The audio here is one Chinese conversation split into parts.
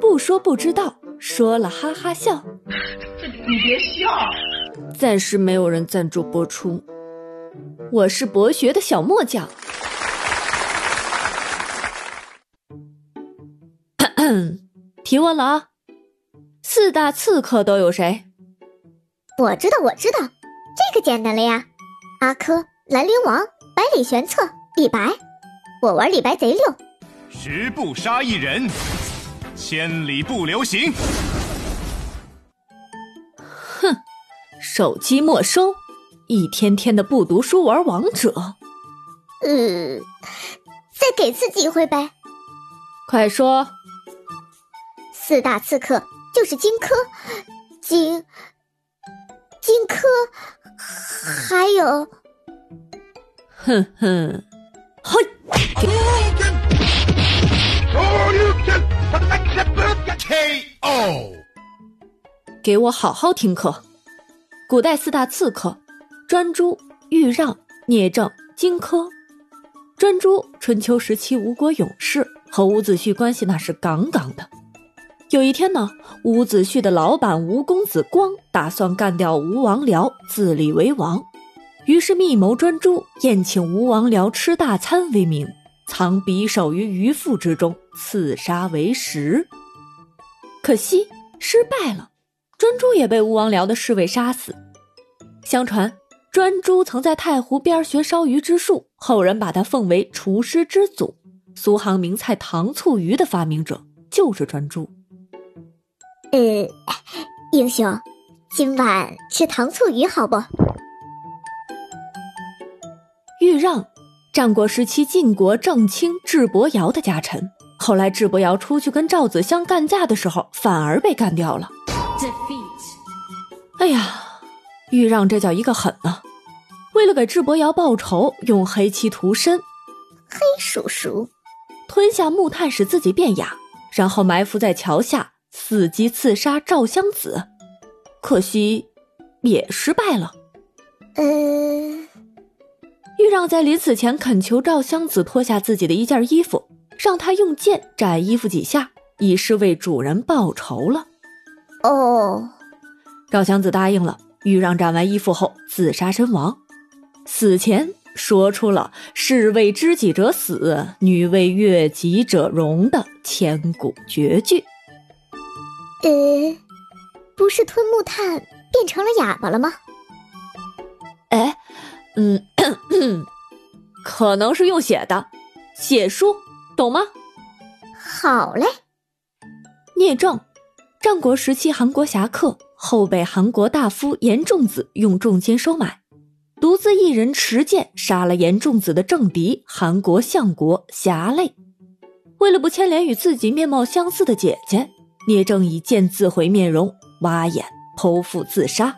不说不知道，说了哈哈笑。你别笑。暂时没有人赞助播出。我是博学的小墨匠。提问了啊！四大刺客都有谁？我知道，我知道，这个简单了呀。阿珂、兰陵王、百里玄策、李白，我玩李白贼溜。十步杀一人，千里不留行。哼，手机没收，一天天的不读书玩王者。呃，再给次机会呗。快说。四大刺客就是荆轲、荆荆轲，还有，哼哼，嘿给我好好听课。古代四大刺客：专诸、豫让、聂政、荆轲。专诸，春秋时期吴国勇士，和伍子胥关系那是杠杠的。有一天呢，伍子胥的老板吴公子光打算干掉吴王僚，自立为王，于是密谋专诸，宴请吴王僚吃大餐为名，藏匕首于鱼腹之中，刺杀为食。可惜失败了，专诸也被吴王僚的侍卫杀死。相传专诸曾在太湖边学烧鱼之术，后人把他奉为厨师之祖。苏杭名菜糖醋鱼的发明者就是专诸。呃，英雄，今晚吃糖醋鱼好不？豫让，战国时期晋国正卿智伯瑶的家臣。后来智伯瑶出去跟赵子相干架的时候，反而被干掉了。哎呀，豫让这叫一个狠啊！为了给智伯瑶报仇，用黑漆涂身。黑叔叔吞下木炭使自己变哑，然后埋伏在桥下。伺机刺杀赵襄子，可惜也失败了。呃，豫让在临死前恳求赵襄子脱下自己的一件衣服，让他用剑斩衣服几下，以示为主人报仇了。哦，赵襄子答应了。豫让斩完衣服后自杀身亡，死前说出了“士为知己者死，女为悦己者容”的千古绝句。呃，不是吞木炭变成了哑巴了吗？哎，嗯，可能是用写的，写书，懂吗？好嘞。聂政，战国时期韩国侠客，后被韩国大夫严仲子用重金收买，独自一人持剑杀了严仲子的政敌韩国相国侠累。为了不牵连与自己面貌相似的姐姐。聂政以剑自毁面容，挖眼剖腹自杀。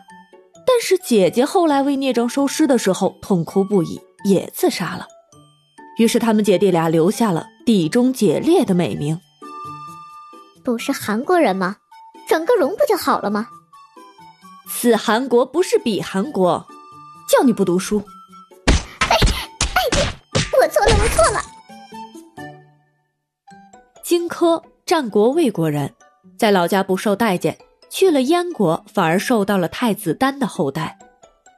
但是姐姐后来为聂政收尸的时候痛哭不已，也自杀了。于是他们姐弟俩留下了“地中解裂”的美名。不是韩国人吗？整个容不就好了吗？此韩国不是彼韩国，叫你不读书。哎哎，我错了，我错了。荆轲，战国魏国人。在老家不受待见，去了燕国，反而受到了太子丹的厚待。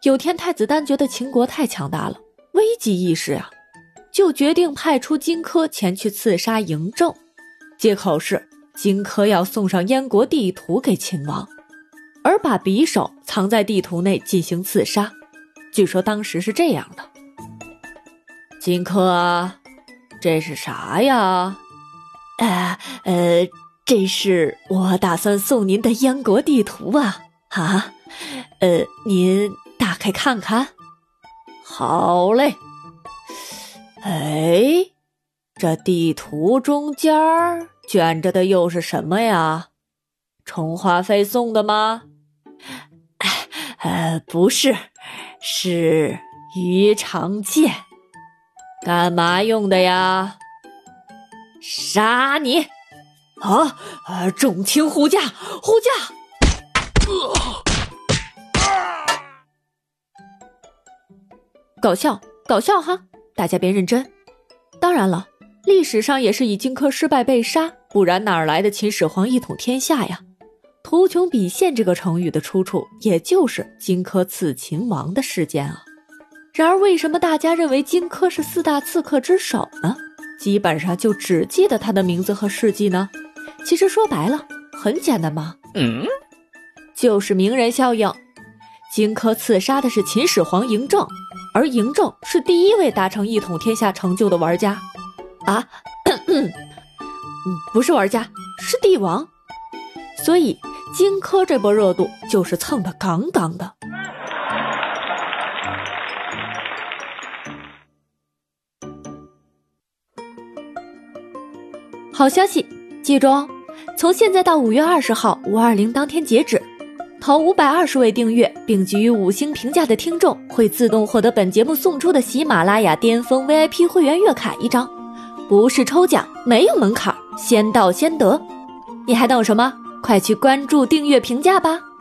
有天，太子丹觉得秦国太强大了，危机意识啊，就决定派出荆轲前去刺杀嬴政，借口是荆轲要送上燕国地图给秦王，而把匕首藏在地图内进行刺杀。据说当时是这样的：荆轲，这是啥呀？呃呃。这是我打算送您的燕国地图啊！啊，呃，您打开看看。好嘞。哎，这地图中间卷着的又是什么呀？充话费送的吗？呃，不是，是鱼肠剑。干嘛用的呀？杀你！啊！啊！众卿护驾，护驾！搞笑，搞笑哈！大家别认真。当然了，历史上也是以荆轲失败被杀，不然哪儿来的秦始皇一统天下呀？图穷匕现这个成语的出处，也就是荆轲刺秦王的事件啊。然而，为什么大家认为荆轲是四大刺客之首呢？基本上就只记得他的名字和事迹呢？其实说白了，很简单嘛，嗯，就是名人效应。荆轲刺杀的是秦始皇嬴政，而嬴政是第一位达成一统天下成就的玩家，啊，嗯，不是玩家，是帝王。所以，荆轲这波热度就是蹭的杠杠的。好消息，记住哦，从现在到五月二十号五二零当天截止，投五百二十位订阅并给予五星评价的听众会自动获得本节目送出的喜马拉雅巅峰 VIP 会员月卡一张，不是抽奖，没有门槛，先到先得。你还等什么？快去关注、订阅、评价吧！